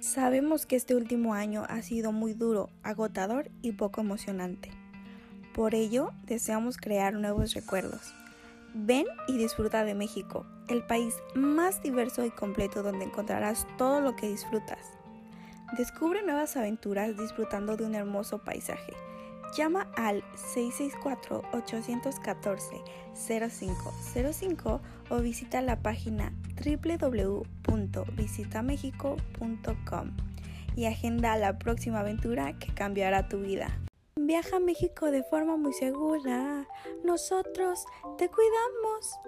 Sabemos que este último año ha sido muy duro, agotador y poco emocionante. Por ello, deseamos crear nuevos recuerdos. Ven y disfruta de México, el país más diverso y completo donde encontrarás todo lo que disfrutas. Descubre nuevas aventuras disfrutando de un hermoso paisaje. Llama al 664-814-0505 o visita la página www.visitamexico.com y agenda la próxima aventura que cambiará tu vida. Viaja a México de forma muy segura. Nosotros te cuidamos.